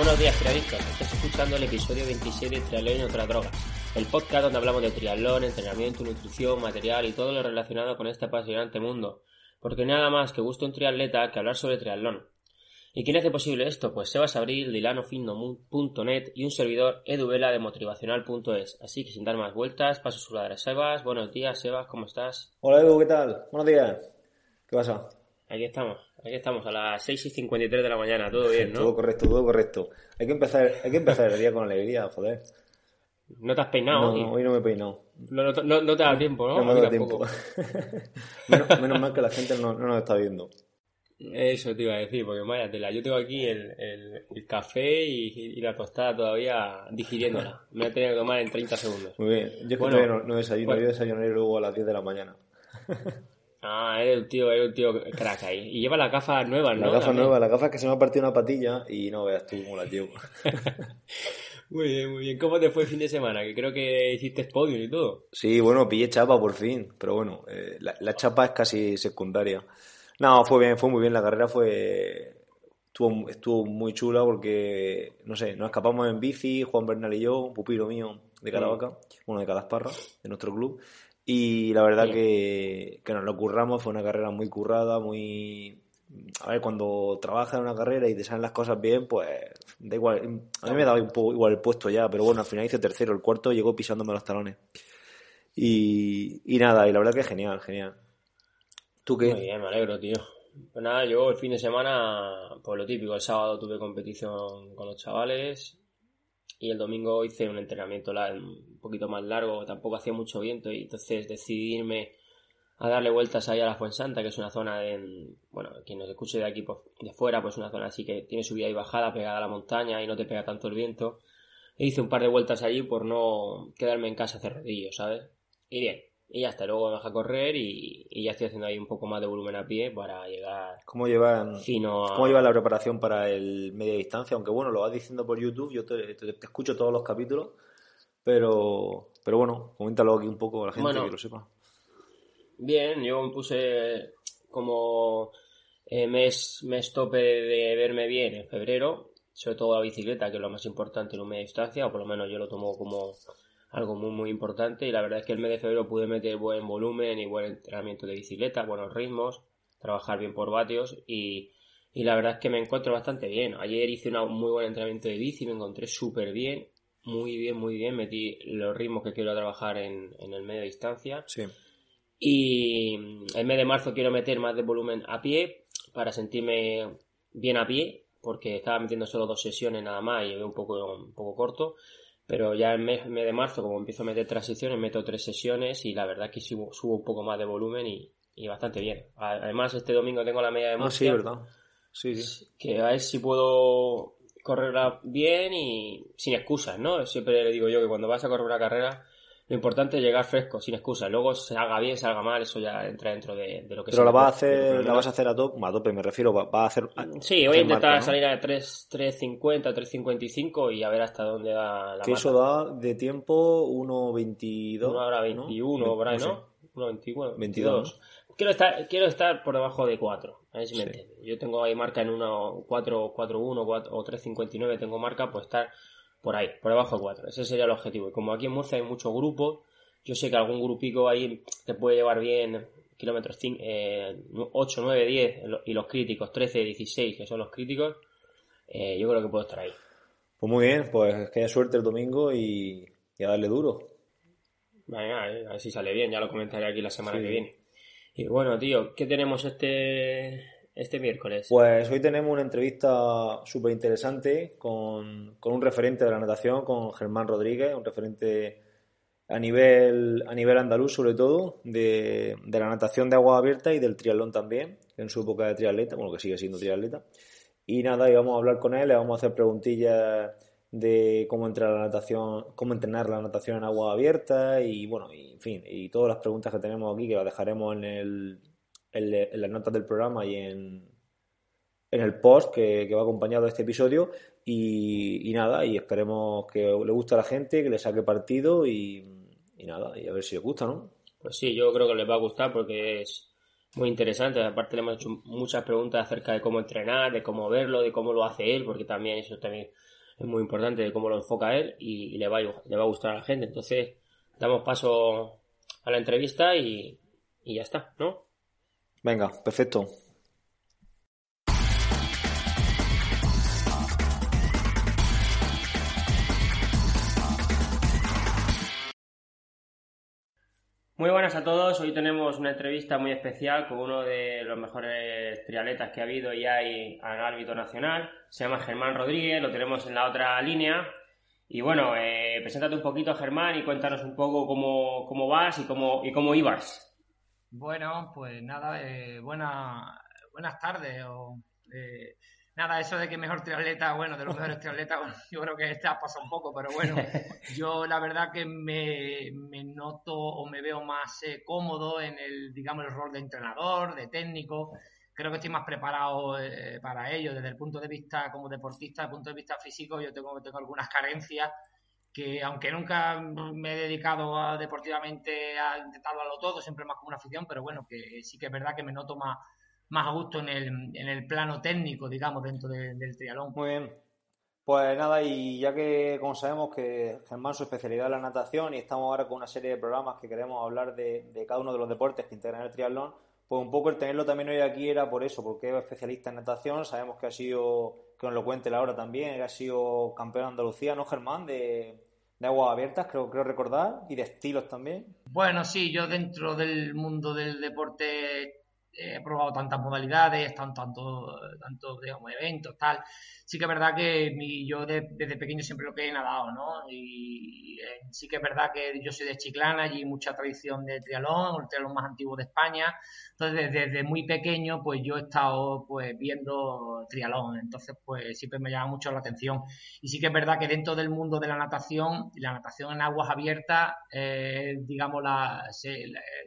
Buenos días, triadictos. Estás escuchando el episodio 27 de Triatlón y otras drogas. El podcast donde hablamos de triatlón, entrenamiento, nutrición, material y todo lo relacionado con este apasionante mundo. Porque nada más que gusta un triatleta que hablar sobre triatlón. ¿Y quién hace posible esto? Pues Sebas Abril, dilanofitno.net y un servidor eduvela de motivacional.es. Así que sin dar más vueltas, paso a saludar a Sebas. Buenos días, Sebas, ¿cómo estás? Hola Edu, ¿qué tal? Buenos días. ¿Qué pasa? Aquí estamos, aquí estamos, a las 6 y 53 de la mañana, todo bien, ¿no? Todo correcto, todo correcto. Hay que empezar, hay que empezar el día con alegría, joder. ¿No te has peinado? No, hoy? hoy no me he peinado. No, no, no- te da tiempo, ¿no? No me A ha mí dado tiempo. menos, menos mal que la gente no, no nos está viendo. Eso te iba a decir, porque vaya tela, yo tengo aquí el, el- el café y, y la tostada todavía digiriéndola. Me la he tenido que tomar en 30 segundos. Muy bien. Yo es que Bueno, todavía no, no desayuno, pues- yo desayunaré luego a las 10 de la mañana. Ah, eres un tío, eres un tío crack ahí. Y lleva las gafas nuevas, ¿no? La gafa También. nueva, la gafa que se me ha partido una patilla y no veas tú cómo la llevo. Muy bien, muy bien. ¿Cómo te fue el fin de semana? Que creo que hiciste podium y todo. Sí, bueno, pillé chapa por fin, pero bueno, eh, la, la chapa es casi secundaria. No, fue bien, fue muy bien, la carrera fue estuvo, estuvo muy chula porque, no sé, nos escapamos en bici, Juan Bernal y yo, un pupilo mío de Caravaca, uno de Cadasparra, de nuestro club, y la verdad que, que nos lo curramos, fue una carrera muy currada, muy... A ver, cuando trabajas en una carrera y te salen las cosas bien, pues da igual. A mí me daba un poco igual el puesto ya, pero bueno, al final hice tercero. El cuarto llegó pisándome los talones. Y, y nada, y la verdad que genial, genial. Muy bien, me alegro, tío. Pues nada, yo el fin de semana, pues lo típico, el sábado tuve competición con los chavales y el domingo hice un entrenamiento un poquito más largo, tampoco hacía mucho viento y entonces decidí irme a darle vueltas ahí a la Fuensanta, que es una zona de, bueno, quien nos escuche de aquí pues, de fuera, pues una zona así que tiene subida y bajada pegada a la montaña y no te pega tanto el viento. E hice un par de vueltas allí por no quedarme en casa hacer rodillos, ¿sabes? Y bien, y ya está, luego me a correr y, y ya estoy haciendo ahí un poco más de volumen a pie para llegar ¿Cómo llevan, fino a... cómo lleva la preparación para el media distancia? Aunque bueno, lo vas diciendo por YouTube, yo te, te- te escucho todos los capítulos, pero, pero bueno, coméntalo aquí un poco a la gente Bueno. que lo sepa. Bien, yo me puse como eh, mes, mes tope de verme bien en febrero, sobre todo la bicicleta, que es lo más importante en un media distancia, o por lo menos yo lo tomo como algo muy muy importante y la verdad es que el mes de febrero pude meter buen volumen y buen entrenamiento de bicicleta, buenos ritmos, trabajar bien por vatios y, y la verdad es que me encuentro bastante bien. Ayer hice un muy buen entrenamiento de bici, me encontré súper bien, muy bien, muy bien, metí los ritmos que quiero trabajar en, en el medio distancia. Sí. Y el mes de marzo quiero meter más de volumen a pie para sentirme bien a pie, porque estaba metiendo solo dos sesiones nada más y veo un poco, un poco corto. Pero ya el mes, mes de marzo, como empiezo a meter transiciones, meto tres sesiones y la verdad es que subo, subo un poco más de volumen y, y bastante bien. Además, este domingo tengo la media de Ah, sí, Murcia, verdad. Sí, sí. que a ver si puedo correrla bien y sin excusas, ¿no? Siempre le digo yo que cuando vas a correr una carrera, lo importante es llegar fresco, sin excusas. Luego se haga bien, se haga mal, eso ya entra dentro de, de lo que Pero la vas a hacer, la vas a hacer a tope, a tope me refiero, va, va a hacer... Sí, voy a intentar marca, ¿no? salir a 3, 3.50, 3.55 y a ver hasta dónde da la Que eso da de tiempo 1.22. Una hora ¿no? 21, por ahí, sé. ¿no? 1.21, 22, 22. Quiero estar, quiero estar por debajo de 4, a ver si me Sí. entiendes. Yo tengo ahí marca en 1, 4, 4, 1 4, o 3.59, tengo marca, pues estar por ahí, por debajo de 4. Ese sería el objetivo. Y como aquí en Murcia hay muchos grupos, yo sé que algún grupico ahí te puede llevar bien kilómetros 5, eh, 8, 9, 10 y los críticos, 13, 16, que son los críticos. eh, yo creo que puedo estar ahí. Pues muy bien, pues que haya suerte el domingo y, y a darle duro. Venga, eh, a ver si sale bien, ya lo comentaré aquí la semana Sí. que viene. Y bueno, tío, ¿qué tenemos este este miércoles? Pues hoy tenemos una entrevista súper interesante con, con, un referente de la natación, con Germán Rodríguez, un referente a nivel, a nivel andaluz sobre todo, de, de la natación de agua abierta y del triatlón también, en su época de triatleta, bueno, que sigue siendo triatleta. Y nada, y vamos a hablar con él, le vamos a hacer preguntillas de cómo entrar la natación, cómo entrenar la natación en agua abierta y bueno, y, en fin, y todas las preguntas que tenemos aquí que las dejaremos en, el, en, las notas del programa y en, en el post que, va acompañado de este episodio y, y, nada, y esperemos que le guste a la gente, que le saque partido y, y nada, y a ver si le gusta, ¿no? Pues sí, yo creo que les va a gustar porque es muy interesante. Aparte le hemos hecho muchas preguntas acerca de cómo entrenar, de cómo verlo, de cómo lo hace él, porque también eso también es muy importante de cómo lo enfoca él y, le, va a, le va a gustar a la gente. Entonces, damos paso a la entrevista y, y ya está, ¿no? Venga, perfecto. Muy buenas a todos. Hoy tenemos una entrevista muy especial con uno de los mejores triatletas que ha habido y hay al árbitro nacional. Se llama Germán Rodríguez, lo tenemos en la otra línea. Y bueno, eh, preséntate un poquito, Germán, y cuéntanos un poco cómo, cómo vas y cómo, y cómo ibas. Bueno, pues nada, eh, buenas tardes. O, eh, nada, eso de que mejor triatleta, bueno, de los mejores triatletas, yo creo que este ha pasado un poco, pero bueno, yo la verdad que me, noto o me veo más eh, cómodo en el, digamos, el rol de entrenador, de técnico. Creo que estoy más preparado eh, para ello desde el punto de vista como deportista, desde el punto de vista físico, yo tengo, tengo algunas carencias que aunque nunca me he dedicado deportivamente a intentarlo a lo todo, siempre más como una afición, pero bueno, que sí que es verdad que me noto más, más a gusto en el, en el plano técnico, digamos, dentro del trialón. Muy bien. Pues nada, y ya que como sabemos que Germán su especialidad es la natación y estamos ahora con una serie de programas que queremos hablar de, de cada uno de los deportes que integran el triatlón, pues un poco el tenerlo también hoy aquí era por eso, porque es especialista en natación, sabemos que ha sido, que nos lo cuente la hora también, que ha sido campeón de Andalucía, ¿no, Germán? De, de aguas abiertas, creo, creo recordar, y de estilos también. Bueno, sí, yo dentro del mundo del deporte he probado tantas modalidades, tanto, tanto, tanto digamos, eventos, tal. Sí que es verdad que mi, yo desde pequeño siempre lo que he nadado, ¿no? Y eh, sí que es verdad que yo soy de Chiclana, y mucha tradición de triatlón, el triatlón más antiguo de España. Entonces, desde, muy pequeño, pues yo he estado pues viendo triatlón. Entonces, pues siempre me llama mucho la atención. Y sí que es verdad que dentro del mundo de la natación, la natación en aguas abiertas, eh, digamos, la,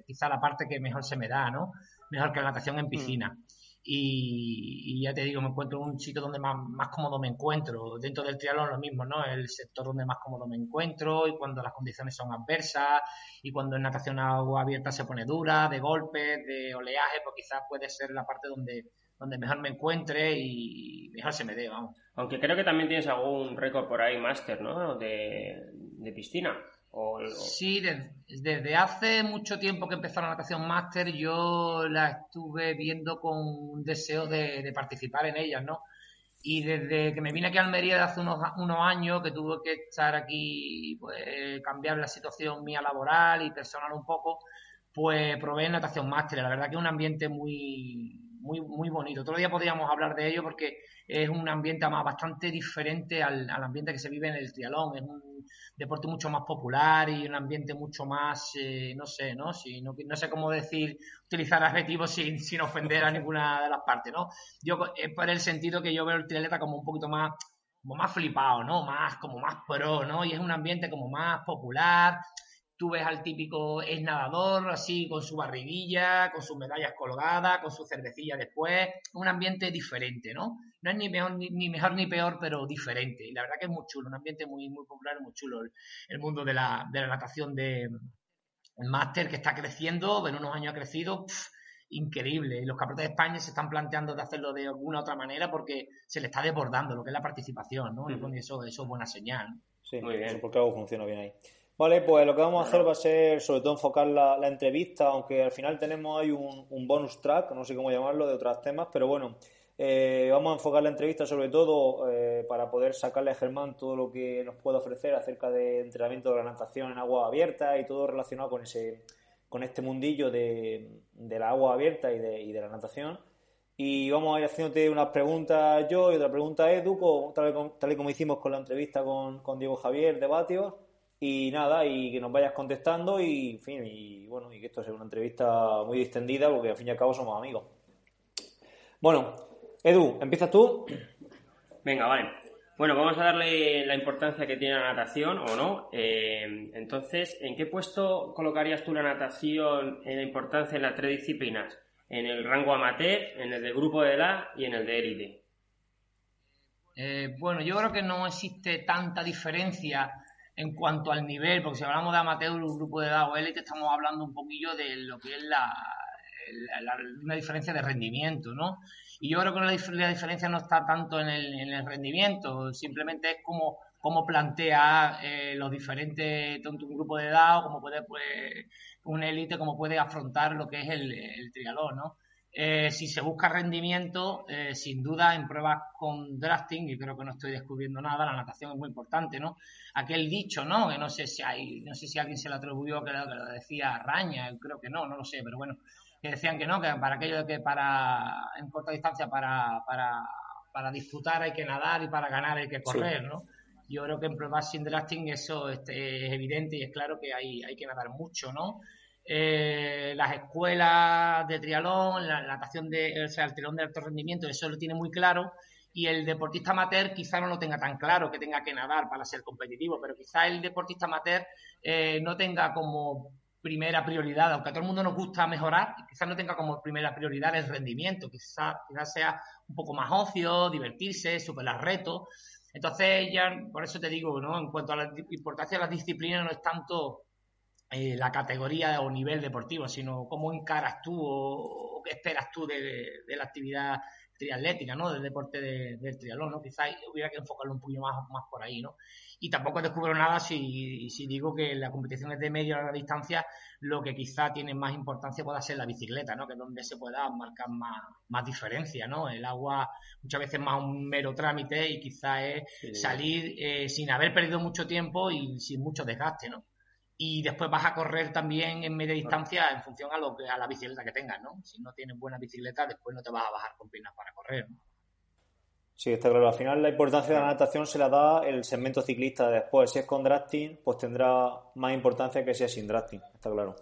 quizá la parte que mejor se me da, ¿no? Mejor que la natación en mm. piscina. Y, ya te digo, me encuentro en un sitio donde más, más cómodo me encuentro. Dentro del triatlón lo mismo, ¿no? El sector donde más cómodo me encuentro y cuando las condiciones son adversas y cuando en natación a agua abierta se pone dura, de golpes, de oleaje, pues quizás puede ser la parte donde, donde mejor me encuentre y mejor se me dé, vamos. Aunque creo que también tienes algún récord por ahí, máster, ¿no? De, de piscina. Sí, desde, hace mucho tiempo que empezó la natación máster, yo la estuve viendo con un deseo de, participar en ellas, ¿no? Y desde que me vine aquí a Almería hace unos, unos años, que tuve que estar aquí, pues cambiar la situación mía laboral y personal un poco, pues probé natación máster. La verdad que es un ambiente muy, muy, muy bonito. Otro día podríamos hablar de ello porque es un ambiente más bastante diferente al, al ambiente que se vive en el trialón. Es un deporte mucho más popular y un ambiente mucho más, eh, no sé, ¿no? Si, no, sé cómo decir, utilizar adjetivos sin, sin ofender a ninguna de las partes, ¿no? Yo, es por el sentido que yo veo el triatleta como un poquito más, como más flipado, ¿no? Más, como más pro, ¿no? Y es un ambiente como más popular, tú ves al típico es nadador, así, con su barriguilla, con sus medallas colgadas, con su cervecilla después, un ambiente diferente, ¿no? No es ni mejor ni, mejor ni peor, pero diferente. Y la verdad que es muy chulo, un ambiente muy, muy popular, muy chulo el, mundo de la, de la natación de el máster que está creciendo, en unos años ha crecido, increíble. Y los campeonatos de España se están planteando de hacerlo de alguna otra manera porque se le está desbordando lo que es la participación, ¿no? Y eso, eso es buena señal. Sí, muy bien. porque algo funciona bien ahí. Vale, pues lo que vamos a hacer va a ser sobre todo enfocar la, entrevista, aunque al final tenemos ahí un, bonus track, no sé cómo llamarlo, de otros temas, pero bueno, eh, vamos a enfocar la entrevista sobre todo eh, para poder sacarle a Germán todo lo que nos pueda ofrecer acerca de entrenamiento de la natación en agua abierta y todo relacionado con ese con este mundillo de, la agua abierta y de, y de la natación. Y vamos a ir haciéndote unas preguntas yo y otra pregunta Edu, tal, y como hicimos con la entrevista con, con Diego Javier de Batios. Y nada, y que nos vayas contestando y, en fin, y bueno, y que esto sea una entrevista muy distendida porque al fin y al cabo somos amigos. Bueno, Edu, ¿empiezas tú? Venga, vale. Bueno, vamos a darle la importancia que tiene la natación o no. Eh, entonces, ¿en qué puesto colocarías tú la natación en la importancia en las tres disciplinas? ¿En el rango amateur, en el de grupo de edad y en el de élite? Eh, bueno, yo creo que no existe tanta diferencia en cuanto al nivel, porque si hablamos de amateur, un grupo de edad o élite, estamos hablando un poquillo de lo que es la, una diferencia de rendimiento, ¿no? Y yo creo que la, diferencia no está tanto en el, rendimiento, simplemente es como, como plantea eh, los diferentes, tanto un grupo de edad o como puede, pues, un élite, como puede afrontar lo que es el, el triatlón, ¿no? Eh, si se busca rendimiento, eh, sin duda en pruebas con drafting, y creo que no estoy descubriendo nada, la natación es muy importante, ¿no? Aquel dicho, ¿no? Que no sé si hay, no sé si alguien se lo atribuyó, que lo, que lo decía Raña, creo que no, no lo sé, pero bueno, que decían que no, que para aquello de que para en corta distancia para, para, para disfrutar hay que nadar y para ganar hay que correr, ¿no? Yo creo que en pruebas sin drafting eso este, es evidente y es claro que hay, hay que nadar mucho, ¿no? Eh, las escuelas de trialón, la, natación de, o sea, el triatlón de alto rendimiento, eso lo tiene muy claro. Y el deportista amateur quizá no lo tenga tan claro, que tenga que nadar para ser competitivo, pero quizá el deportista amateur eh, no tenga como primera prioridad, aunque a todo el mundo nos gusta mejorar, quizás no tenga como primera prioridad el rendimiento, quizás quizá sea un poco más ocio, divertirse, superar retos. Entonces, por eso te digo, ¿no? En cuanto a la importancia de las disciplinas, no es tanto eh, la categoría o nivel deportivo, sino cómo encaras tú o, qué esperas tú de, la actividad triatlética, ¿no? Del deporte del triatlón, ¿no? Quizás hubiera que enfocarlo un poquito más, más por ahí, ¿no? Y tampoco descubro nada si, si digo que la competición es de media o larga distancia, lo que quizá tiene más importancia pueda ser la bicicleta, ¿no? Que es donde se pueda marcar más, más diferencia, ¿no? El agua muchas veces más un mero trámite y quizá es salir eh, sin haber perdido mucho tiempo y sin mucho desgaste, ¿no? Y después vas a correr también en media distancia en función a lo que a la bicicleta que tengas, ¿no? Si no tienes buena bicicleta, después no te vas a bajar con piernas para correr, ¿no? Sí, está claro. Al final la importancia de la natación se la da el segmento ciclista después. Si es con drafting, pues tendrá más importancia que si es sin drafting, está claro.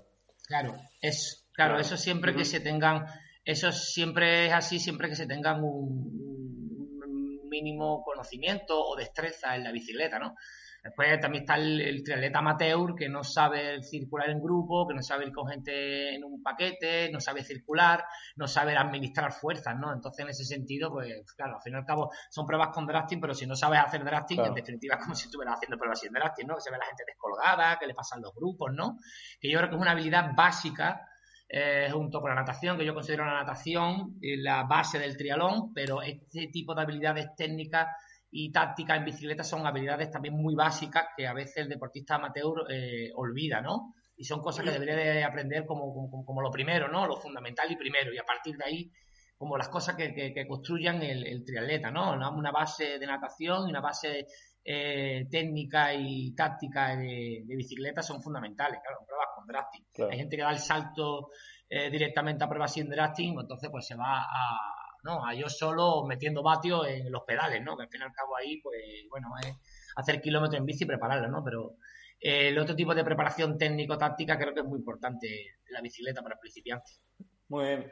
Claro, es claro, eso siempre que se tengan, eso siempre es así, siempre que se tengan un mínimo conocimiento o destreza en la bicicleta, ¿no? Después también está el, triatleta amateur que no sabe circular en grupo, que no sabe ir con gente en un paquete, no sabe circular, no sabe administrar fuerzas, ¿no? Entonces, en ese sentido, pues claro, al fin y al cabo son pruebas con drafting, pero si no sabes hacer drafting, en definitiva es como si estuvieras haciendo pruebas sin drafting, ¿no? Que se ve la gente descolgada, que le pasan los grupos, ¿no? Que yo creo que es una habilidad básica eh, junto con la natación, que yo considero la natación la base del trialón, pero este tipo de habilidades técnicas y táctica en bicicleta son habilidades también muy básicas que a veces el deportista amateur eh, olvida, ¿no? Y son cosas que debería de aprender como, como, lo primero, ¿no? Lo fundamental y primero, y a partir de ahí, como las cosas que, que, construyan el, el, triatleta, ¿no? Una base de natación y una base eh, técnica y táctica de, bicicleta son fundamentales, claro, en pruebas con drafting. Hay gente que da el salto eh, directamente a pruebas sin drafting, entonces pues se va a, ¿no? A yo solo metiendo vatios en los pedales, ¿no? Que al fin y al cabo ahí, pues, bueno, es hacer kilómetros en bici y prepararlo, ¿no? Pero eh, el otro tipo de preparación técnico-táctica creo que es muy importante la bicicleta para principiantes. Muy bien.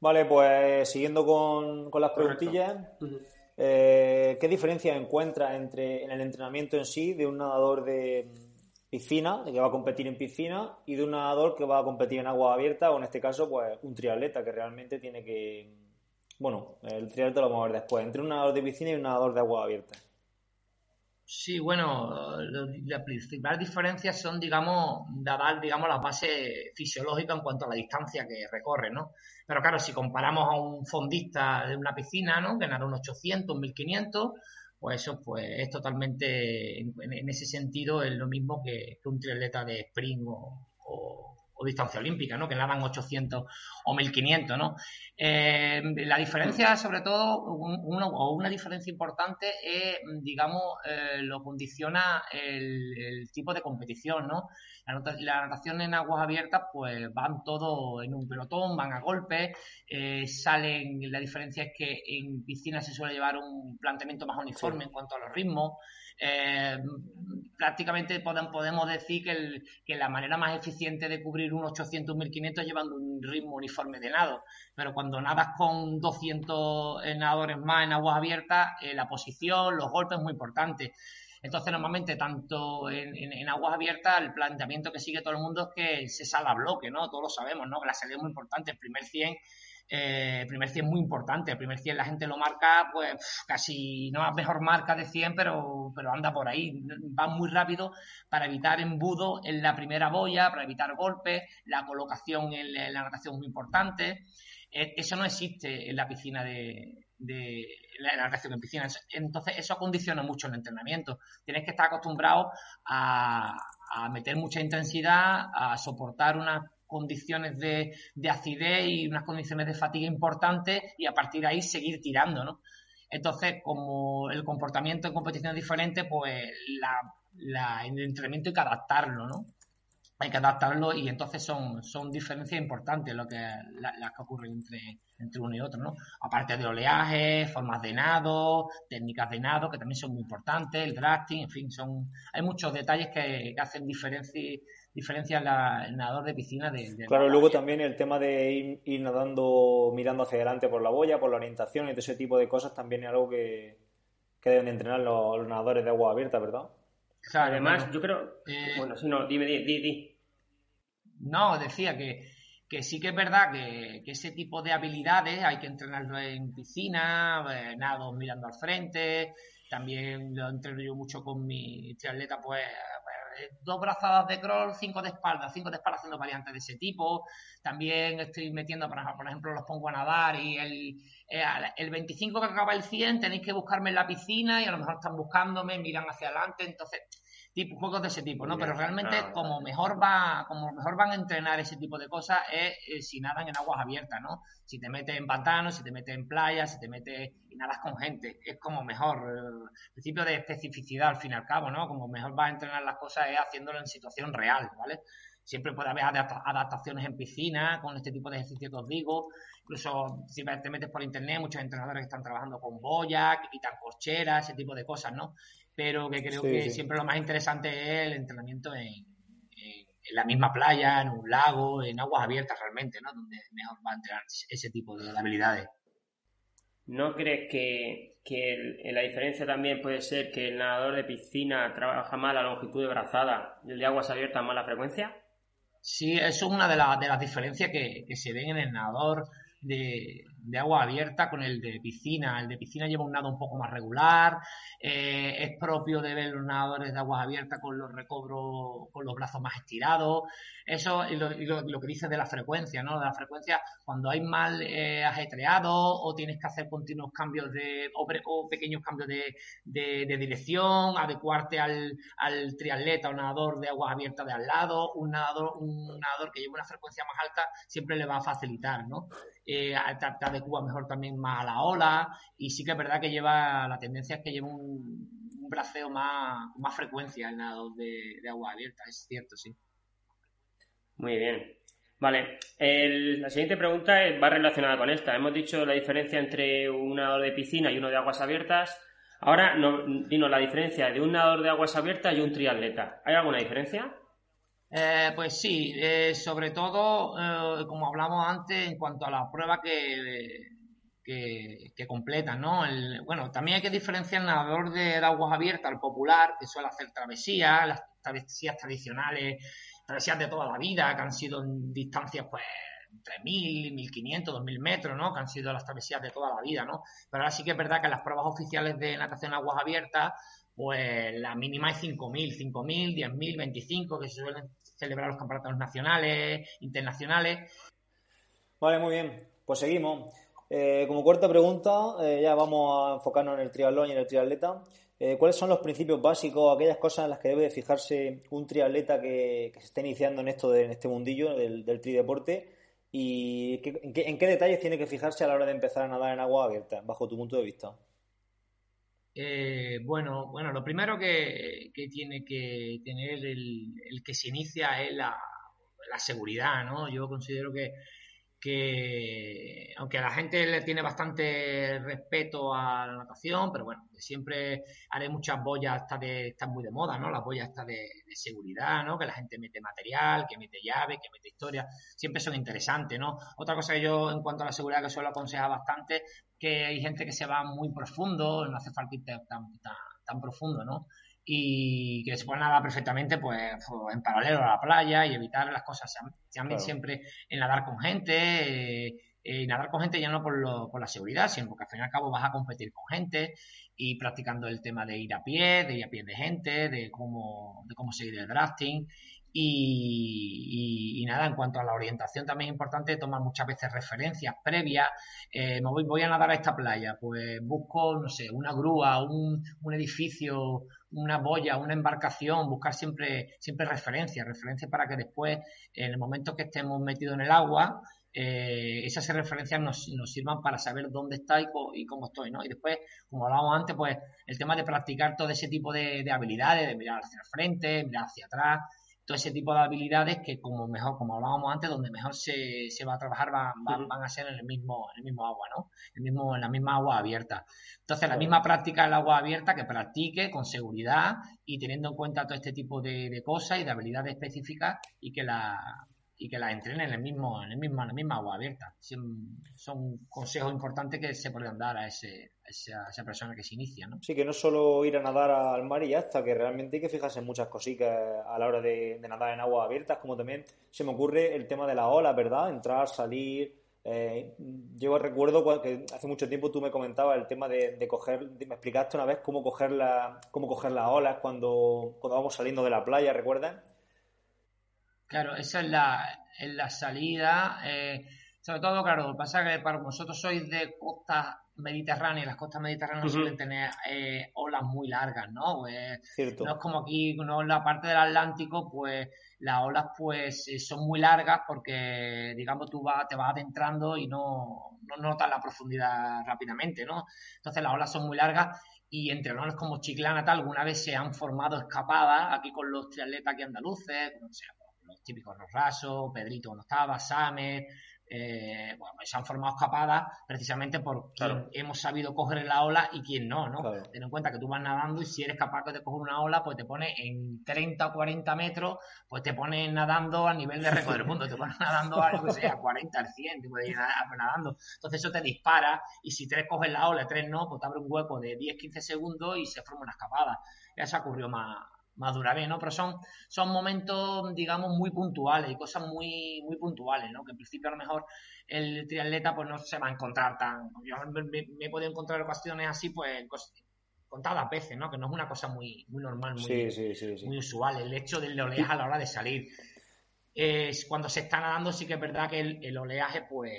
Vale, pues siguiendo con, las preguntillas, eh, ¿qué diferencia encuentra entre en el entrenamiento en sí de un nadador de piscina, de que va a competir en piscina, y de un nadador que va a competir en agua abierta, o en este caso, pues un triatleta que realmente tiene que bueno, el triatleta lo vamos a ver después. Entre un nadador de piscina y un nadador de agua abierta. Sí, bueno, las principales diferencias son, digamos, dar, digamos, la base fisiológica en cuanto a la distancia que recorre, ¿no? Pero claro, si comparamos a un fondista de una piscina, ¿no? Que nada un 800, 1500, pues eso pues es totalmente, en, ese sentido, es lo mismo que, un triatleta de sprint o, distancia olímpica, ¿no? Que nadan 800 o 1500, ¿no? Eh, la diferencia, sobre todo, una, o una diferencia importante es, digamos, eh, lo condiciona el, tipo de competición, ¿no? La, natación en aguas abiertas, pues van todos en un pelotón, van a golpes, eh, salen, la diferencia es que en piscina se suele llevar un planteamiento más uniforme en cuanto a los ritmos, eh, prácticamente podemos decir que, que, la manera más eficiente de cubrir un 800, 1500 es llevando un ritmo uniforme de nado. Pero cuando nadas con 200 nadadores más en aguas abiertas, eh, la posición, los golpes es muy importante. Entonces, normalmente, tanto en, aguas abiertas, el planteamiento que sigue todo el mundo es que se sale a bloque, ¿no? Todos lo sabemos, ¿no? Que la salida es muy importante. El primer 100 eh, el primer 100 es muy importante. El primer 100 la gente lo marca, pues casi no es mejor marca de 100, pero, pero anda por ahí. Va muy rápido para evitar embudo en la primera boya, para evitar golpes. La colocación en la, natación es muy importante. Eh, eso no existe en la piscina de, la natación en piscina. Entonces, eso condiciona mucho el entrenamiento. Tienes que estar acostumbrado a, a meter mucha intensidad, a soportar una condiciones de, acidez y unas condiciones de fatiga importantes y a partir de ahí seguir tirando, ¿no? Entonces, como el comportamiento en competición es diferente, pues la, el entrenamiento hay que adaptarlo, ¿no? Hay que adaptarlo y entonces son, son diferencias importantes lo que, las que ocurren entre, entre uno y otro, ¿no? Aparte de oleaje, formas de nado, técnicas de nado, que también son muy importantes, el drafting, en fin, son, hay muchos detalles que, que hacen diferencia diferencia la, el nadador de piscina de... claro, luego también el tema de ir, nadando mirando hacia adelante por la boya, por la orientación y todo ese tipo de cosas también es algo que, deben entrenar los, nadadores de agua abierta, ¿verdad? Claro, Además, yo creo... Eh, bueno, si no, dime, di, di, No, decía que, que sí que es verdad que, ese tipo de habilidades hay que entrenarlo en piscina, eh, nado mirando al frente, también lo entreno yo mucho con mi triatleta, pues dos brazadas de crawl, cinco de espalda, cinco de espalda haciendo variantes de ese tipo. También estoy metiendo, por ejemplo, los pongo a nadar y el, eh, el 25 que acaba el 100 tenéis que buscarme en la piscina y a lo mejor están buscándome, miran hacia adelante. Entonces, tipo, juegos de ese tipo, ¿no? Pero realmente como mejor va, como mejor van a entrenar ese tipo de cosas es eh, si nadan en aguas abiertas, ¿no? Si te metes en pantanos, si te metes en playas, si te metes y nadas con gente, es como mejor, el eh, principio de especificidad al fin y al cabo, ¿no? Como mejor va a entrenar las cosas es haciéndolo en situación real, ¿vale? Siempre puede haber adaptaciones en piscina con este tipo de ejercicios que os digo. Incluso si te metes por internet, muchos entrenadores que están trabajando con boya, que quitan corcheras, ese tipo de cosas, ¿no? Pero que creo que siempre lo más interesante es el entrenamiento en, la misma playa, en un lago, en aguas abiertas realmente, ¿no? Donde mejor va a entrenar ese tipo de habilidades. ¿No crees que, la diferencia también puede ser que el nadador de piscina trabaja más la longitud de brazada y el de aguas abiertas más la frecuencia? Sí, eso es una de, de las diferencias que, que, se ven en el nadador de, de agua abierta con el de piscina. El de piscina lleva un nado un poco más regular, eh, es propio de ver los nadadores de aguas abiertas con los recobros, con los brazos más estirados. Eso y lo, lo, que dices de la frecuencia, ¿no? De la frecuencia, cuando hay mal eh, ajetreado o tienes que hacer continuos cambios de, o, pequeños cambios de, de, dirección, adecuarte al, al triatleta o nadador de aguas abiertas de al lado, un nadador, un nadador que lleva una frecuencia más alta siempre le va a facilitar, ¿no? Eh, Cuba mejor también más a la ola y sí que es verdad que lleva, la tendencia es que lleva un, braceo más, más frecuencia en nado de, agua abierta, es cierto, sí. Muy bien. Vale, la siguiente pregunta va relacionada con esta. Hemos dicho la diferencia entre un nadador de piscina y uno de aguas abiertas. Ahora, no, la diferencia de un nadador de aguas abiertas y un triatleta. ¿Hay alguna diferencia? Eh, pues sí, eh, sobre todo, eh, como hablamos antes, en cuanto a la prueba que, que, completan, ¿no? bueno, también hay que diferenciar el nadador de, aguas abiertas, el popular, que suele hacer travesías, las travesías tradicionales, travesías de toda la vida, que han sido en distancias, pues, 3.000, 1.500, 2.000 metros, ¿no? Que han sido las travesías de toda la vida, ¿no? Pero ahora sí que es verdad que las pruebas oficiales de natación aguas abiertas, pues la mínima es 5.000, 5.000, 10.000, 25, que se suelen celebrar los campeonatos nacionales, internacionales. Vale, muy bien. Pues seguimos. Eh, como cuarta pregunta, eh, ya vamos a enfocarnos en el triatlón y en el triatleta. eh, ¿cuáles son los principios básicos, aquellas cosas en las que debe fijarse un triatleta que, se está iniciando en esto de, en este mundillo del, del trideporte? ¿Y en, qué, detalles tiene que fijarse a la hora de empezar a nadar en agua abierta, bajo tu punto de vista? Eh, bueno, bueno, lo primero que, tiene que tener el, que se inicia es la, seguridad, ¿no? Yo considero que que aunque a la gente le tiene bastante respeto a la natación, pero bueno, siempre haré muchas boyas, está de, están muy de moda, ¿no? Las boyas están de, seguridad, ¿no? Que la gente mete material, que mete llave, que mete historia, siempre son interesantes, ¿no? Otra cosa que yo en cuanto a la seguridad que suelo aconsejar bastante, que hay gente que se va muy profundo, no hace falta ir tan, tan, tan profundo, ¿no? y que se pueda nadar perfectamente pues, en paralelo a la playa y evitar las cosas. También siempre en nadar con gente eh, eh, nadar con gente ya no por, lo, por la seguridad sino porque al fin y al cabo vas a competir con gente y practicando el tema de ir a pie de ir a pie de gente de cómo de cómo seguir el drafting. Y, nada, en cuanto a la orientación también es importante tomar muchas veces referencias previas. Eh, me voy, voy, a nadar a esta playa, pues busco, no sé, una grúa, un, un edificio, una boya, una embarcación, buscar siempre, siempre referencias, referencias para que después, en el momento que estemos metidos en el agua, eh, esas referencias nos, nos, sirvan para saber dónde está y, cómo estoy, ¿no? Y después, como hablábamos antes, pues el tema de practicar todo ese tipo de, de habilidades, de mirar hacia el frente, mirar hacia atrás, todo ese tipo de habilidades que como mejor, como hablábamos antes, donde mejor se, se va a trabajar van, van, a ser en el mismo, en el mismo agua, ¿no? El mismo, en la misma agua abierta. Entonces, la misma práctica del agua abierta que practique con seguridad y teniendo en cuenta todo este tipo de, de cosas y de habilidades específicas y que la y que la entrenen en el mismo, en el mismo, en la misma agua abierta. Son consejos importantes que se pueden dar a, ese, esa, persona que se inicia, ¿no? Sí, que no solo ir a nadar al mar y ya está, que realmente hay que fijarse en muchas cositas a la hora de, nadar en aguas abiertas, como también se me ocurre el tema de la ola, ¿verdad? Entrar, salir. Eh, yo recuerdo que hace mucho tiempo tú me comentabas el tema de, coger, me explicaste una vez cómo coger la, cómo coger las olas cuando, cuando vamos saliendo de la playa, ¿recuerdas? Claro, esa es la, es la salida. Eh, sobre todo, claro, lo que pasa es que para vosotros sois de costas mediterráneas, las costas mediterráneas suelen tener eh, olas muy largas, ¿no? Pues, no es como aquí, no en la parte del Atlántico, pues las olas pues eh, son muy largas porque, digamos, tú vas, te vas adentrando y no, no notas la profundidad rápidamente, ¿no? Entonces las olas son muy largas y entre olas como Chiclana tal, alguna vez se han formado escapadas aquí con los triatletas aquí andaluces, no sé, los típicos Rosraso, Pedrito cuando estaba, Samer, eh, bueno, se han formado escapadas precisamente porque hemos sabido coger la ola y quién no, ¿no? Ten en cuenta que tú vas nadando y si eres capaz de coger una ola, pues te pone en 30 o 40 metros, pues te pones nadando a nivel de récord del mundo, te pones nadando a, no sé, a 40, al 100, te puedes ir nadando. Entonces eso te dispara y si tres coges la ola, tres no, pues te abre un hueco de 10-15 segundos y se forma una escapada. Eso ocurrió más, más vez, ¿no? Pero son, son momentos, digamos, muy puntuales y cosas muy, muy puntuales, ¿no? Que en principio a lo mejor el triatleta pues no se va a encontrar tan... Yo me, he podido encontrar ocasiones así, pues contadas veces, ¿no? Que no es una cosa muy, muy normal, muy, muy usual. El hecho del oleaje a la hora de salir. Es, cuando se está nadando sí que es verdad que el, oleaje pues,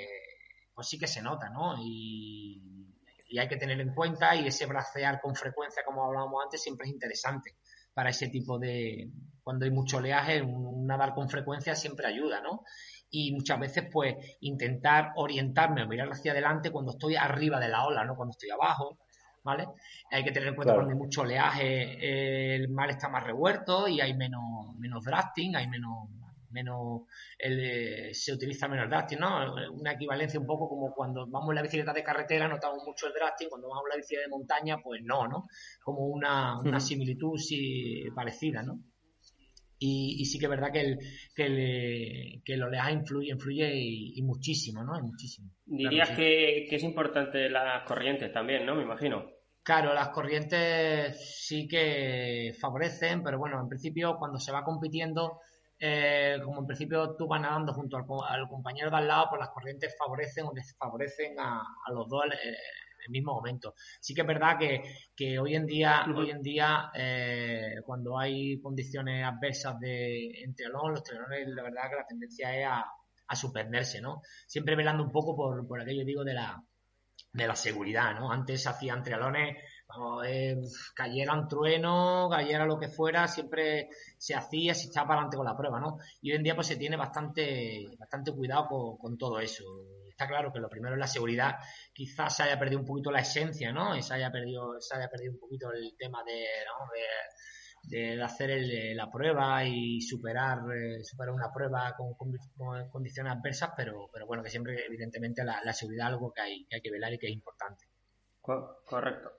pues sí que se nota, ¿no? Y, y hay que tener en cuenta y ese bracear con frecuencia, como hablábamos antes, siempre es interesante para ese tipo de, cuando hay mucho oleaje, un, nadar con frecuencia siempre ayuda, ¿no? Y muchas veces, pues, intentar orientarme o mirar hacia adelante cuando estoy arriba de la ola, no cuando estoy abajo, ¿vale? Hay que tener en cuenta cuando hay mucho oleaje, el mar está más revuelto y hay menos, menos drafting, hay menos, menos se utiliza menos drafting, ¿no? Una equivalencia un poco como cuando vamos en la bicicleta de carretera notamos mucho el drafting, cuando vamos en la bicicleta de montaña, pues no, ¿no? Como una, una similitud sí, parecida, ¿no? Y, sí que es verdad que el, que el, que el oleaje influye, influye y, muchísimo, ¿no? muchísimo. Dirías que, que, es importante las corrientes también, ¿no? Me imagino. Claro, las corrientes sí que favorecen, pero bueno, en principio cuando se va compitiendo eh, como en principio tú vas nadando junto al, compañero de al lado, pues las corrientes favorecen o desfavorecen a, los dos en el mismo momento. Sí que es verdad que, hoy en día, hoy en día eh, cuando hay condiciones adversas de, en triatlón, los triatlones, la verdad que la tendencia es a, a suspenderse, ¿no? Siempre velando un poco por, por aquello, digo, de la, de la seguridad, ¿no? Antes hacían eh, cayeran truenos, cayera lo que fuera, siempre se hacía, se echaba para adelante con la prueba, ¿no? Y hoy en día pues se tiene bastante, bastante cuidado con, todo eso. Está claro que lo primero es la seguridad, quizás se haya perdido un poquito la esencia, ¿no? Y se haya perdido, se haya perdido un poquito el tema de, de, hacer la prueba y superar, eh, superar una prueba con, condiciones adversas, pero, pero bueno, que siempre evidentemente la, seguridad es algo que hay, que hay que velar y que es importante. Correcto.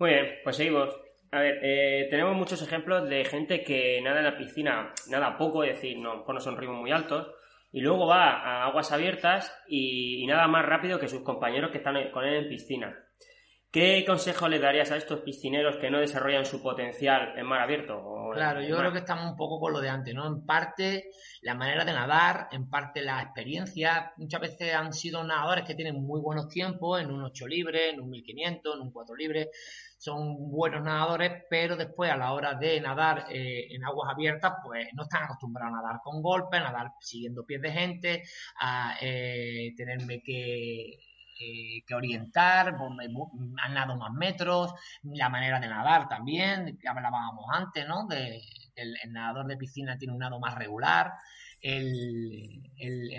Muy bien, pues seguimos. A ver, eh, tenemos muchos ejemplos de gente que nada en la piscina, nada poco, es decir, no, no son ritmos muy altos, y luego va a aguas abiertas y, nada más rápido que sus compañeros que están con él en piscina. ¿Qué consejo le darías a estos piscineros que no desarrollan su potencial en mar abierto? Claro, yo creo que estamos un poco con lo de antes, ¿no? En parte la manera de nadar, en parte la experiencia. Muchas veces han sido nadadores que tienen muy buenos tiempos en un 8 libre, en un 1500, en un 4 libre. Son buenos nadadores, pero después a la hora de nadar eh, en aguas abiertas, pues no están acostumbrados a nadar con golpes, a nadar siguiendo pies de gente, a eh, tenerme que que orientar, han nadado más metros, la manera de nadar también, que hablábamos antes, ¿no? De, el, nadador de piscina tiene un nado más regular, el,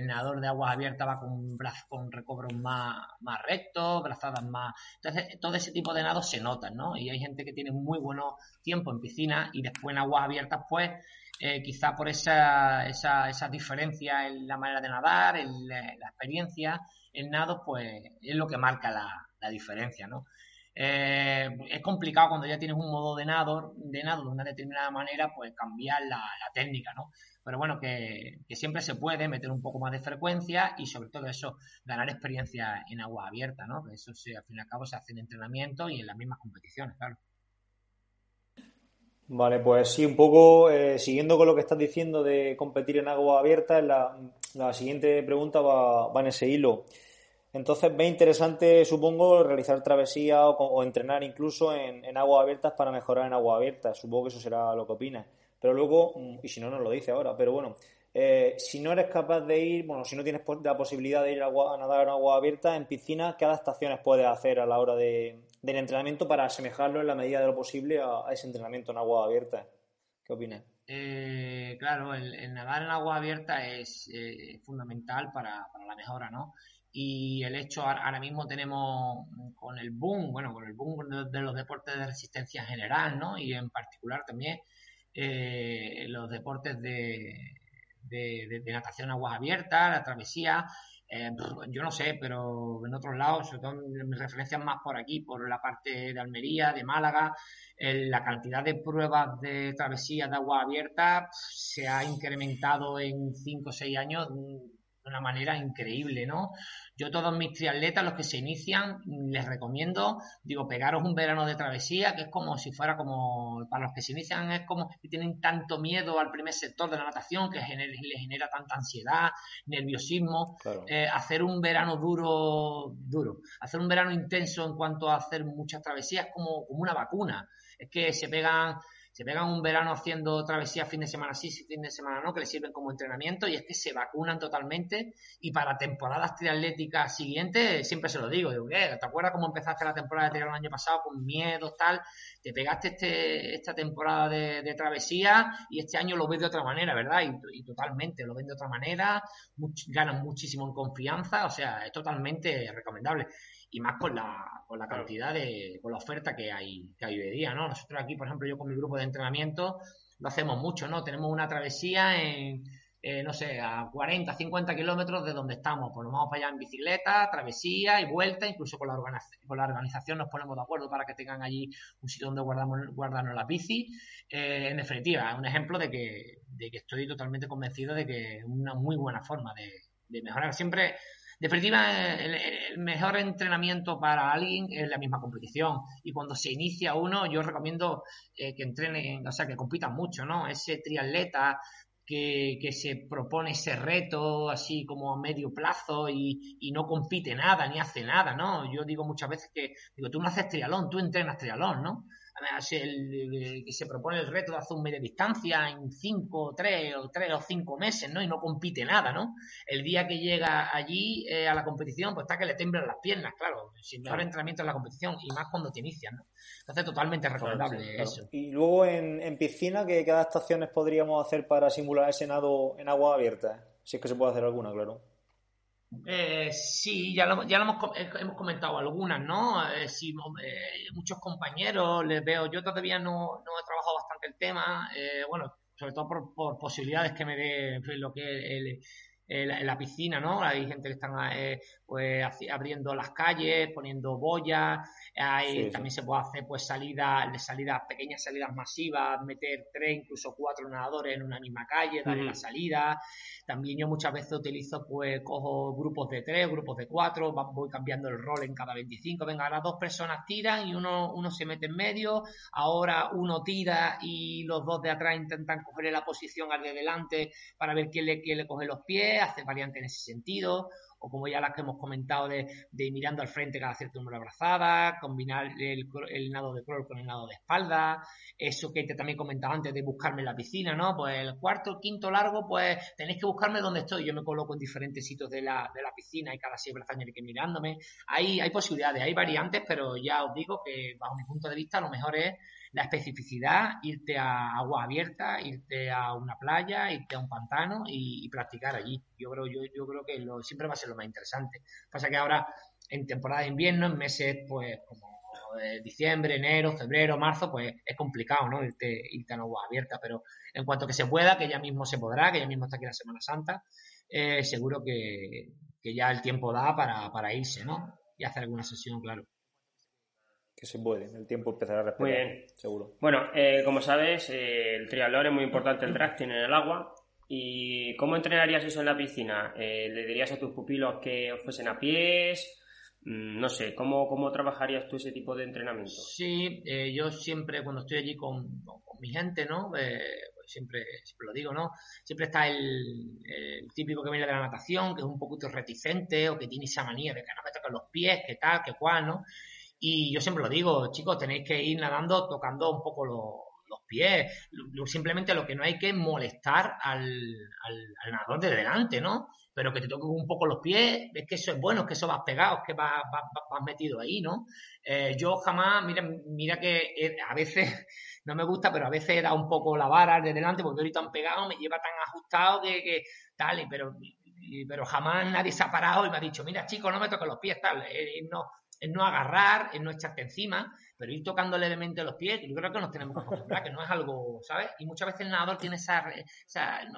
nadador de aguas abiertas va con, con recobros más, más rectos, brazadas más... Entonces, todo ese tipo de nados se notan, ¿no? Y hay gente que tiene muy buenos tiempos en piscina y después en aguas abiertas, pues, eh, quizá por esa, esa, esa diferencia en la manera de nadar, en la experiencia, el nado, pues es lo que marca la, diferencia, ¿no? Eh, es complicado cuando ya tienes un modo de nado, de nado de una determinada manera, pues cambiar la, técnica, ¿no? Pero bueno, que, siempre se puede meter un poco más de frecuencia y sobre todo eso, ganar experiencia en agua abierta, ¿no? eso sí, al fin y al cabo se hace en entrenamiento y en las mismas competiciones, claro. Vale, pues sí, un poco eh, siguiendo con lo que estás diciendo de competir en agua abierta, la, siguiente pregunta va, va, en ese hilo. Entonces, ve interesante, supongo, realizar travesía o, entrenar incluso en, en, aguas abiertas para mejorar en agua abierta. Supongo que eso será lo que opinas. Pero luego, mm, y si no, nos lo dice ahora, pero bueno, eh, si no eres capaz de ir, bueno, si no tienes la posibilidad de ir a, a nadar en agua abierta, en piscina, ¿qué adaptaciones puedes hacer a la hora de, del entrenamiento para asemejarlo en la medida de lo posible a, ese entrenamiento en agua abierta. ¿Qué opinas? Eh, claro, el, nadar en agua abierta es eh, fundamental para, la mejora, ¿no? Y el hecho, ahora mismo tenemos con el boom, bueno, con el boom de los deportes de resistencia general, ¿no? Y en particular también eh, los deportes de, de, de, natación aguas abiertas, la travesía, eh, yo no sé, pero en otros lados, sobre todo mis referencias más por aquí, por la parte de Almería, de Málaga, la cantidad de pruebas de travesía de agua abierta se ha incrementado en 5 o 6 años de una manera increíble, ¿no? Yo todos mis triatletas, los que se inician, les recomiendo, digo, pegaros un verano de travesía, que es como si fuera como, para los que se inician es como que tienen tanto miedo al primer sector de la natación, que les genera tanta ansiedad, nerviosismo, eh, hacer un verano duro, duro, hacer un verano intenso en cuanto a hacer muchas travesías como, como una vacuna, es que se pegan se pegan un verano haciendo travesías fin de semana sí, fin de semana no, que les sirven como entrenamiento y es que se vacunan totalmente y para temporadas triatléticas siguientes, siempre se lo digo, digo, ¿qué? ¿Te acuerdas cómo empezaste la temporada de triatlón el año pasado con miedo, tal? Te pegaste este, esta temporada de, travesía y este año lo ves de otra manera, ¿verdad? Y, totalmente, lo ven de otra manera, ganan muchísimo en confianza, o sea, es totalmente recomendable y más con la, con la cantidad de, con la oferta que hay, que hay hoy día, ¿no? Nosotros aquí, por ejemplo, yo con mi grupo de entrenamiento lo hacemos mucho, ¿no? Tenemos una travesía en, eh, no sé, a 40, 50 kilómetros de donde estamos. Pues nos vamos para allá en bicicleta, travesía y vuelta, incluso con la, con la organización nos ponemos de acuerdo para que tengan allí un sitio donde guardamos, guardarnos la bici. Eh, en definitiva, es un ejemplo de que, de que estoy totalmente convencido de que es una muy buena forma de, de mejorar. Siempre definitiva, el, mejor entrenamiento para alguien es la misma competición. Y cuando se inicia uno, yo recomiendo eh, que entrenen, o sea, que compitan mucho, ¿no? Ese triatleta que, se propone ese reto así como a medio plazo y, y, no compite nada ni hace nada, ¿no? Yo digo muchas veces que, digo, tú no haces trialón, tú entrenas trialón, ¿no? El, que se propone el reto de hacer un media distancia en 5, 3 o 3 o 5 meses, ¿no? Y no compite nada, ¿no? El día que llega allí eh, a la competición, pues está que le temblan las piernas, claro, sin mejor entrenamiento en la competición y más cuando te inician, ¿no? Entonces, totalmente recomendable eso. Y luego en, en piscina, ¿qué, ¿qué adaptaciones podríamos hacer para simular ese nado en agua abierta? Si es que se puede hacer alguna, claro. Eh, sí, ya lo, ya hemos, eh, hemos comentado algunas, ¿no? Eh, sí, eh, muchos compañeros les veo, yo todavía no, no he trabajado bastante el tema, eh, bueno, sobre todo por, por posibilidades que me dé lo que el, el, en la piscina, ¿no? Hay gente que están eh, pues abriendo las calles, poniendo boyas, hay, Sí, sí. también se puede hacer pues salidas, salidas, pequeñas salidas masivas, meter tres, incluso cuatro nadadores en una misma calle, darle la salida. También yo muchas veces utilizo, pues, cojo grupos de tres, grupos de cuatro, voy cambiando el rol en cada 25. Venga, ahora dos personas tiran y uno, uno se mete en medio. Ahora uno tira y los dos de atrás intentan cogerle la posición al de delante para ver quién le, quién le coge los pies, hace variantes en ese sentido. O como ya las que hemos comentado de, mirando al frente cada cierto número de abrazadas, combinar el, el nado de crawl con el nado de espalda, eso que te también comentaba antes de buscarme en la piscina, ¿no? Pues el cuarto, el quinto largo, pues tenéis que buscarme donde estoy. Yo me coloco en diferentes sitios de la, de la piscina y cada seis brazos hay que ir mirándome. Hay, hay posibilidades, hay variantes, pero ya os digo que bajo mi punto de vista lo mejor es la especificidad, irte a agua abierta, irte a una playa, irte a un pantano y, y practicar allí. Yo creo, yo, yo creo que lo, siempre va a ser lo más interesante. Pasa que ahora, en temporada de invierno, en meses pues como eh, diciembre, enero, febrero, marzo, pues es complicado, ¿no? Irte, irte a agua abierta, pero en cuanto que se pueda, que ya mismo se podrá, que ya mismo está aquí la Semana Santa, eh, seguro que, que ya el tiempo da para, para irse, ¿no? Y hacer alguna sesión, claro. Que se puede, el tiempo empezará a respetar. Muy bien. Seguro. Bueno, eh, como sabes, eh, el triatlón es muy importante el drafting en el agua. ¿Y cómo entrenarías eso en la piscina? Eh, ¿Le dirías a tus pupilos que fuesen a pies? Mm, No sé, ¿cómo, cómo trabajarías tú ese tipo de entrenamiento? Sí, eh, yo siempre cuando estoy allí con, con- con mi gente, ¿no? Eh, pues siempre, siempre lo digo, ¿no? Siempre está el, el típico que viene de la natación, que es un poquito reticente o que tiene esa manía de que no me toquen los pies, que tal, que cual, ¿no? Y yo siempre lo digo, chicos, tenéis que ir nadando tocando un poco los, los pies. Lo- Simplemente lo que no hay que molestar al, al, al nadador de delante, ¿no? Pero que te toquen un poco los pies, es que eso es bueno, es que eso vas pegado, es que vas, vas, vas- metido ahí, ¿no? Eh, yo jamás, mira, mira que eh, a veces no me gusta, pero a veces dado un poco la vara de delante porque ahorita han pegado, me lleva tan ajustado que, que tal, pero, pero jamás nadie se ha parado y me ha dicho, mira chico, no me toques los pies, tal, eh, no, es no agarrar, es no echarte encima, pero ir tocando levemente los pies, yo creo que nos tenemos que acostumbrar, que no es algo, ¿sabes? Y muchas veces el nadador tiene esa,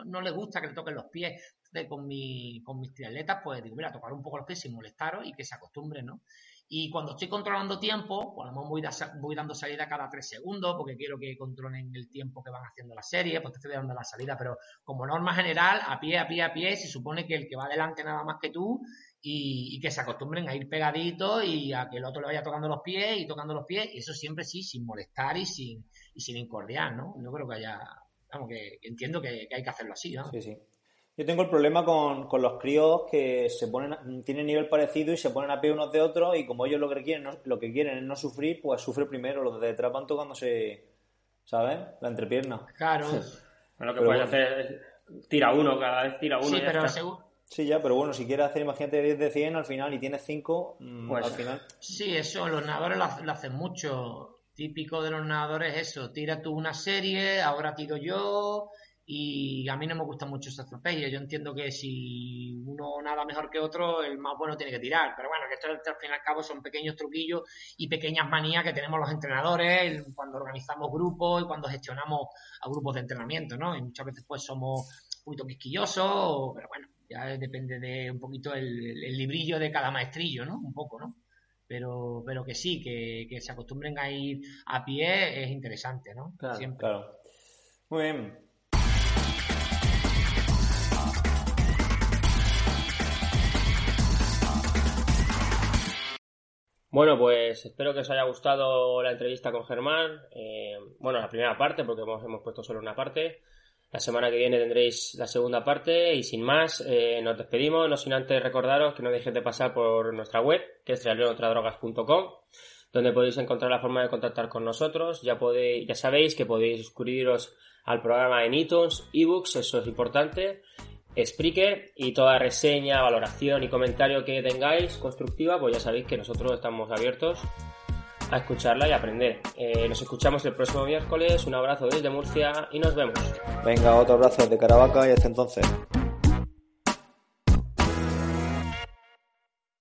no, le gusta que le toquen los pies. Entonces, con, mi, con mis triatletas, pues digo, mira, tocar un poco los pies sin molestaros y que se acostumbren, ¿no? Y cuando estoy controlando tiempo, pues a voy, voy dando salida cada tres segundos porque quiero que controlen el tiempo que van haciendo la serie, pues te estoy dando la salida, pero como norma general, a pie, a pie, a pie, se supone que el que va adelante nada más que tú y, y que se acostumbren a ir pegaditos y a que el otro le vaya tocando los pies y tocando los pies, y eso siempre sí, sin molestar y sin, y sin incordiar, ¿no? Yo creo que haya, vamos, que, que entiendo que, que hay que hacerlo así, ¿no? Sí, sí. Yo tengo el problema con, con los críos que se ponen, a- tienen nivel parecido y se ponen a pie unos de otros y como ellos lo que quieren, no- lo que quieren es no sufrir, pues sufre primero. Los de detrás van tocándose, ¿sabes? La entrepierna. Claro. Lo que Pero puedes bueno. hacer es tira uno, cada vez tira uno. sí, y ya pero está. seguro. Sí, ya, pero bueno, si quieres hacer, imagínate 10 de 100 al final y tienes 5, Pues- al final. Sí, eso, los nadadores lo, hace- lo hacen mucho. Típico de los nadadores es eso, tira tú una serie, ahora tiro yo, y a mí no me gusta mucho esa estrategia. Yo entiendo que si uno nada mejor que otro, el más bueno tiene que tirar. Pero bueno, que esto al fin y al cabo son pequeños truquillos y pequeñas manías que tenemos los entrenadores cuando organizamos grupos y cuando gestionamos a grupos de entrenamiento, ¿no? Y muchas veces pues somos un poquito quisquillosos, pero bueno, ya depende de un poquito el, el librillo de cada maestrillo, ¿no? Un poco, ¿no? pero, pero que sí, que, que se acostumbren a ir a pie es interesante, ¿no? Claro, Siempre. claro. Muy bien. Bueno, pues espero que os haya gustado la entrevista con Germán. Eh, bueno, la primera parte, porque hemos, hemos puesto solo una parte. La semana que viene tendréis la segunda parte y sin más, eh, nos despedimos, no sin antes recordaros que no dejéis de pasar por nuestra web, que es triathlonotradrogas.com, donde podéis encontrar la forma de contactar con nosotros. Ya podéis, ya sabéis que podéis suscribiros al programa en iTunes, ebooks, eso es importante. Spreaker y toda reseña, valoración y comentario que tengáis constructiva, pues ya sabéis que nosotros estamos abiertos a escucharla y aprender. Eh, nos escuchamos el próximo miércoles, un abrazo desde Murcia y nos vemos. Venga, otro abrazo desde Caravaca y hasta entonces.